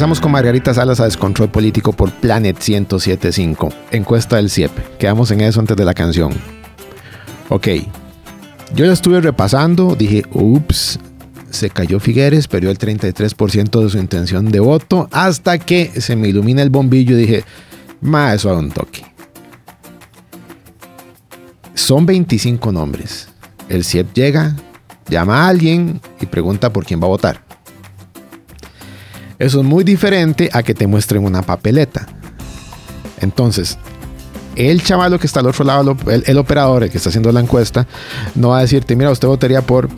Regresamos con Margarita Salas a Descontrol Político por Planet 1075. Encuesta del CIEP. Quedamos en eso antes de la canción. Ok. Yo ya estuve repasando. Dije, ups. Se cayó Figueres, perdió el 33% de su intención de voto. Hasta que se me ilumina el bombillo y dije, ma, eso a un toque. Son 25 nombres. El CIEP llega, llama a alguien y pregunta por quién va a votar. Eso es muy diferente a que te muestren una papeleta. Entonces, el chavalo que está al otro lado, el, el operador, el que está haciendo la encuesta, no va a decirte, mira, usted votaría por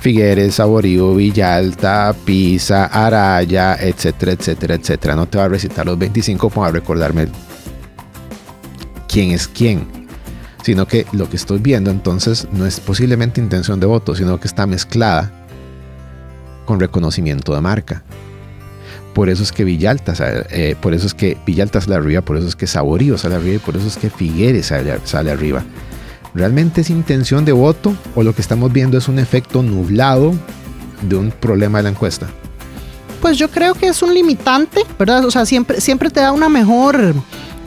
Figueres, Saborío, Villalta, Pisa, Araya, etcétera, etcétera, etcétera. No te va a recitar los 25 para recordarme quién es quién. Sino que lo que estoy viendo entonces no es posiblemente intención de voto, sino que está mezclada con reconocimiento de marca. Por eso es que Villalta, eh, por eso es que Villalta sale arriba, por eso es que Saborío sale arriba y por eso es que Figueres sale, sale arriba. ¿realmente es intención de voto o lo que estamos viendo es un efecto nublado de un problema de la encuesta? Pues yo creo que es un limitante, ¿verdad? O sea, siempre, siempre te da una mejor,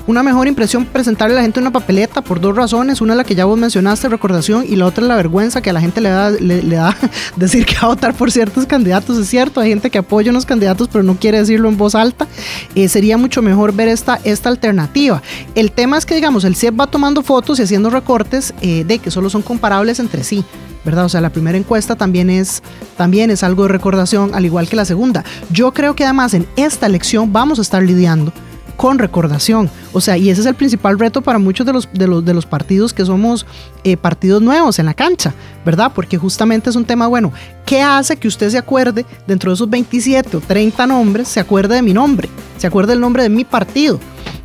una mejor impresión presentarle a la gente una papeleta por dos razones. Una es la que ya vos mencionaste, recordación, y la otra es la vergüenza que a la gente le da, le, da decir que va a votar por ciertos candidatos. Es cierto, hay gente que apoya unos candidatos, pero no quiere decirlo en voz alta. Eh, sería mucho mejor ver esta, esta alternativa. El tema es que, digamos, el CIEP va tomando fotos y haciendo recortes eh, de que solo son comparables entre sí. ¿verdad? O sea, la primera encuesta también es, también es algo de recordación, al igual que la segunda. Yo creo que además en esta elección vamos a estar lidiando con recordación. O sea, y ese es el principal reto para muchos de los, de los, de los partidos que somos eh, partidos nuevos en la cancha, ¿verdad? Porque justamente es un tema, bueno, ¿qué hace que usted se acuerde dentro de esos 27 o 30 nombres, se acuerde de mi nombre, se acuerde del nombre de mi partido?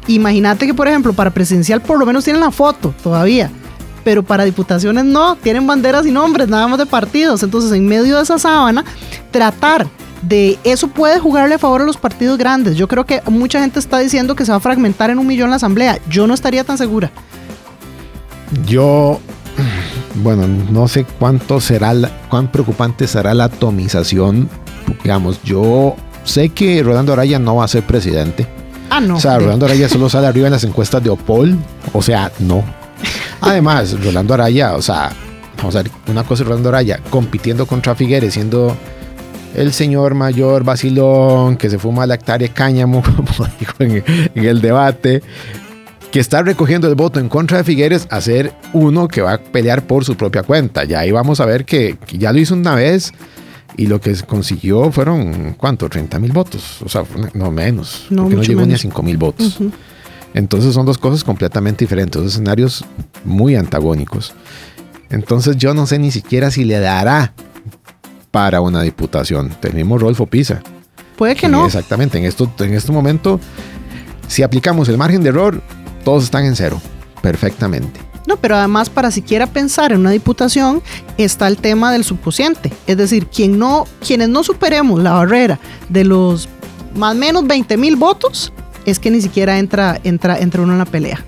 Imagínate que, por ejemplo, para presidencial por lo menos tienen la foto todavía pero para diputaciones no, tienen banderas y nombres, nada más de partidos. Entonces, en medio de esa sábana, tratar de eso puede jugarle a favor a los partidos grandes. Yo creo que mucha gente está diciendo que se va a fragmentar en un millón la asamblea. Yo no estaría tan segura. Yo, bueno, no sé cuánto será, la- cuán preocupante será la atomización. Digamos, yo sé que Rolando Araya no va a ser presidente. Ah, no. O sea, de- Rolando Araya solo sale arriba en las encuestas de Opol. O sea, no. Además, Rolando Araya, o sea, vamos a ver, una cosa es Rolando Araya compitiendo contra Figueres, siendo el señor mayor vacilón que se fuma la hectárea de cáñamo, como dijo en, en el debate, que está recogiendo el voto en contra de Figueres a ser uno que va a pelear por su propia cuenta. Ya ahí vamos a ver que, que ya lo hizo una vez y lo que consiguió fueron, ¿cuánto? 30 mil votos. O sea, no menos. No, porque no llegó ni a menos. 5 mil votos. Entonces son dos cosas completamente diferentes, dos escenarios muy antagónicos. Entonces yo no sé ni siquiera si le dará para una diputación. Tenemos Rolfo Pisa. Puede que no. Exactamente, en, esto, en este momento, si aplicamos el margen de error, todos están en cero, perfectamente. No, pero además para siquiera pensar en una diputación está el tema del subconsciente. Es decir, quien no, quienes no superemos la barrera de los más o menos 20 mil votos, es que ni siquiera entra, entra, entra uno en la pelea.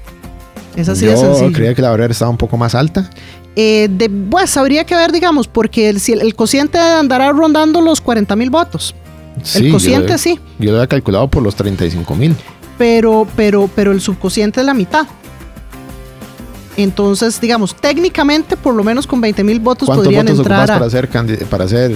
Es así de yo sencillo. creía que la barrera estaba un poco más alta. Eh, de, pues habría que ver, digamos, porque el, si el, cociente andará rondando los 40 mil votos. Sí, el yo cociente lo- sí, Yo lo había calculado por los 35 mil. pero, pero, pero el subconsciente es la mitad. Entonces, digamos, técnicamente, por lo menos con 20 mil votos ¿Cuántos podrían votos entrar a- para ser, para ser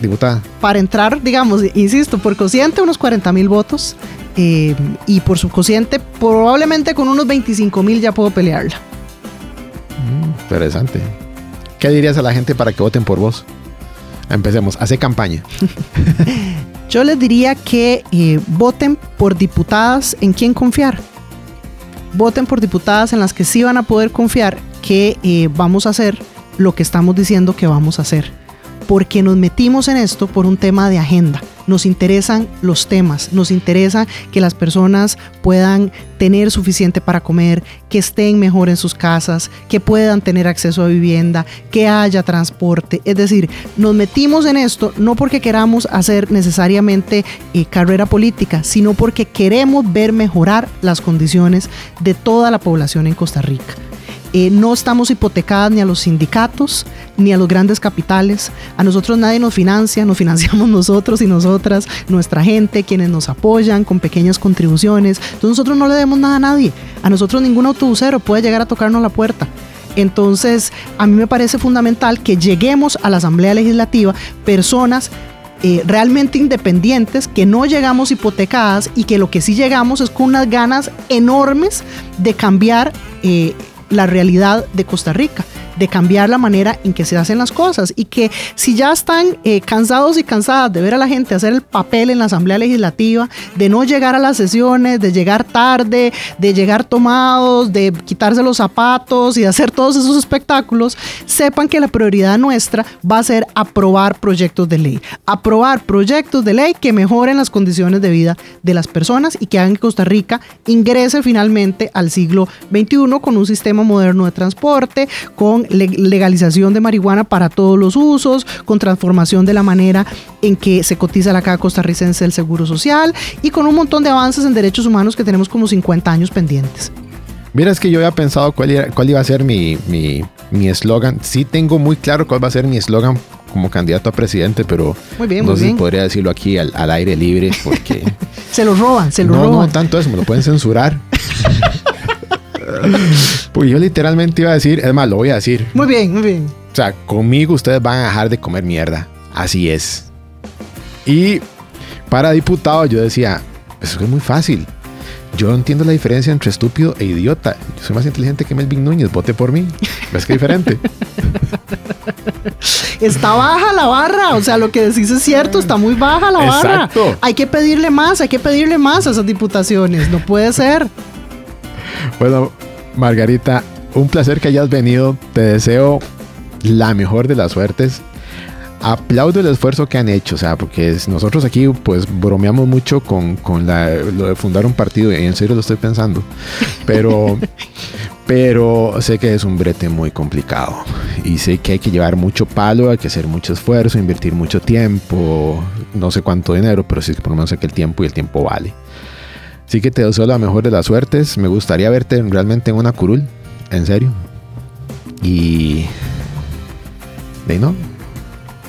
diputada? para entrar, digamos, insisto, por cociente unos 40 mil votos eh, y por subconsciente probablemente con unos 25 mil ya puedo pelearla. Interesante. ¿Qué dirías a la gente para que voten por vos? Empecemos, hace campaña. Yo les diría que eh, voten por diputadas en quien confiar. Voten por diputadas en las que sí van a poder confiar que eh, vamos a hacer lo que estamos diciendo que vamos a hacer. Porque nos metimos en esto por un tema de agenda. Nos interesan los temas, nos interesa que las personas puedan tener suficiente para comer, que estén mejor en sus casas, que puedan tener acceso a vivienda, que haya transporte. Es decir, nos metimos en esto no porque queramos hacer necesariamente eh, carrera política, sino porque queremos ver mejorar las condiciones de toda la población en Costa Rica. Eh, no estamos hipotecadas ni a los sindicatos ni a los grandes capitales. A nosotros nadie nos financia, nos financiamos nosotros y nosotras, nuestra gente, quienes nos apoyan con pequeñas contribuciones. Entonces nosotros no le demos nada a nadie. A nosotros ningún autobusero puede llegar a tocarnos la puerta. Entonces, a mí me parece fundamental que lleguemos a la Asamblea Legislativa personas eh, realmente independientes, que no llegamos hipotecadas y que lo que sí llegamos es con unas ganas enormes de cambiar eh, la realidad de Costa Rica, de cambiar la manera en que se hacen las cosas y que si ya están eh, cansados y cansadas de ver a la gente hacer el papel en la Asamblea Legislativa, de no llegar a las sesiones, de llegar tarde, de llegar tomados, de quitarse los zapatos y de hacer todos esos espectáculos, sepan que la prioridad nuestra va a ser aprobar proyectos de ley, aprobar proyectos de ley que mejoren las condiciones de vida de las personas y que hagan que Costa Rica ingrese finalmente al siglo XXI con un sistema moderno de transporte, con le- legalización de marihuana para todos los usos, con transformación de la manera en que se cotiza la caja costarricense del Seguro Social y con un montón de avances en derechos humanos que tenemos como 50 años pendientes. Mira, es que yo había pensado cuál, era- cuál iba a ser mi mi- mi eslogan. sí tengo muy claro cuál va a ser mi eslogan como candidato a presidente, pero Muy bien, no muy sé bien. si podría decirlo aquí al, al aire libre porque... Se lo roban, se lo no, roban. no tanto eso, me lo pueden censurar. pues yo literalmente iba a decir, es más, lo voy a decir. Muy bien, muy bien. O sea, conmigo ustedes van a dejar de comer mierda. Así es. Y para diputado yo decía, eso es muy fácil. Yo no entiendo la diferencia entre estúpido e idiota. Yo soy más inteligente que Melvin Núñez. Vote por mí. ¿Ves qué diferente? Está baja la barra, o sea, lo que decís es cierto, está muy baja la barra. Exacto. Hay que pedirle más, hay que pedirle más a esas diputaciones, no puede ser. Bueno, Margarita, un placer que hayas venido. Te deseo la mejor de las suertes. Aplaudo el esfuerzo que han hecho, o sea, porque nosotros aquí pues bromeamos mucho con, con la- lo de fundar un partido y en serio lo estoy pensando. Pero, pero sé que es un brete muy complicado y sé que hay que llevar mucho palo, hay que hacer mucho esfuerzo, invertir mucho tiempo, no sé cuánto dinero, pero sí que por lo menos sé que el tiempo y el tiempo vale. Así que te deseo la mejor de las suertes. Me gustaría verte realmente en una curul. En serio. Y. De no.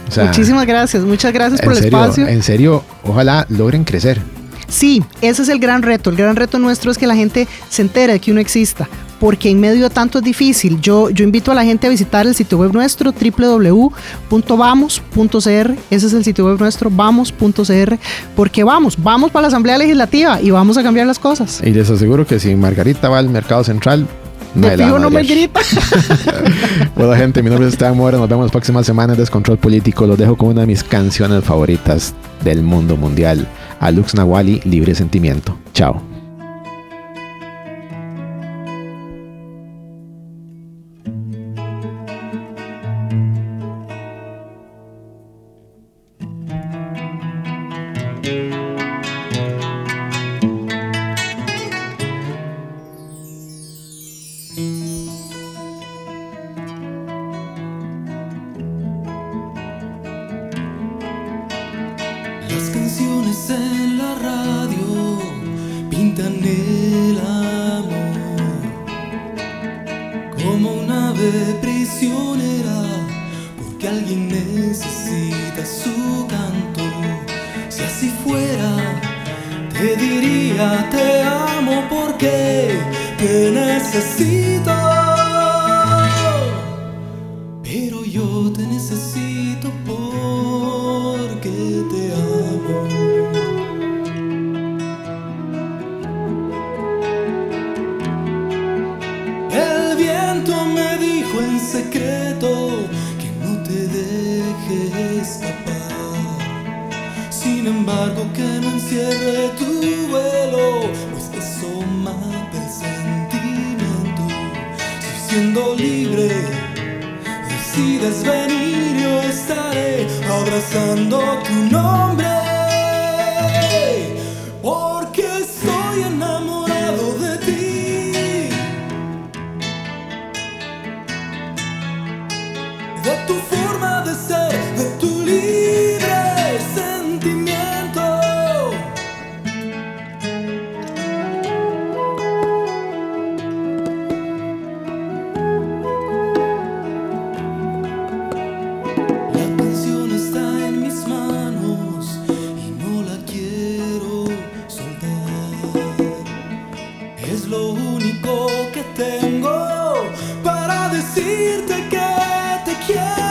O sea, Muchísimas gracias, muchas gracias por el serio, espacio. En serio, ojalá logren crecer. Sí, ese es el gran reto. El gran reto nuestro es que la gente se entere de que uno exista. Porque en medio de tanto es difícil. Yo, yo invito a la gente a visitar el sitio web nuestro, www.vamos.cr. Ese es el sitio web nuestro, vamos.cr. Porque vamos, vamos para la Asamblea Legislativa y vamos a cambiar las cosas. Y les aseguro que si Margarita va al mercado central, De la a no me grita. Bueno, gente, mi nombre es Esteban Mora. Nos vemos las próximas semanas de Descontrol Político. Los dejo con una de mis canciones favoritas del mundo mundial. A Lux Nawali, Libre Sentimiento. Chao. es lo único que tengo para decirte que te quiero.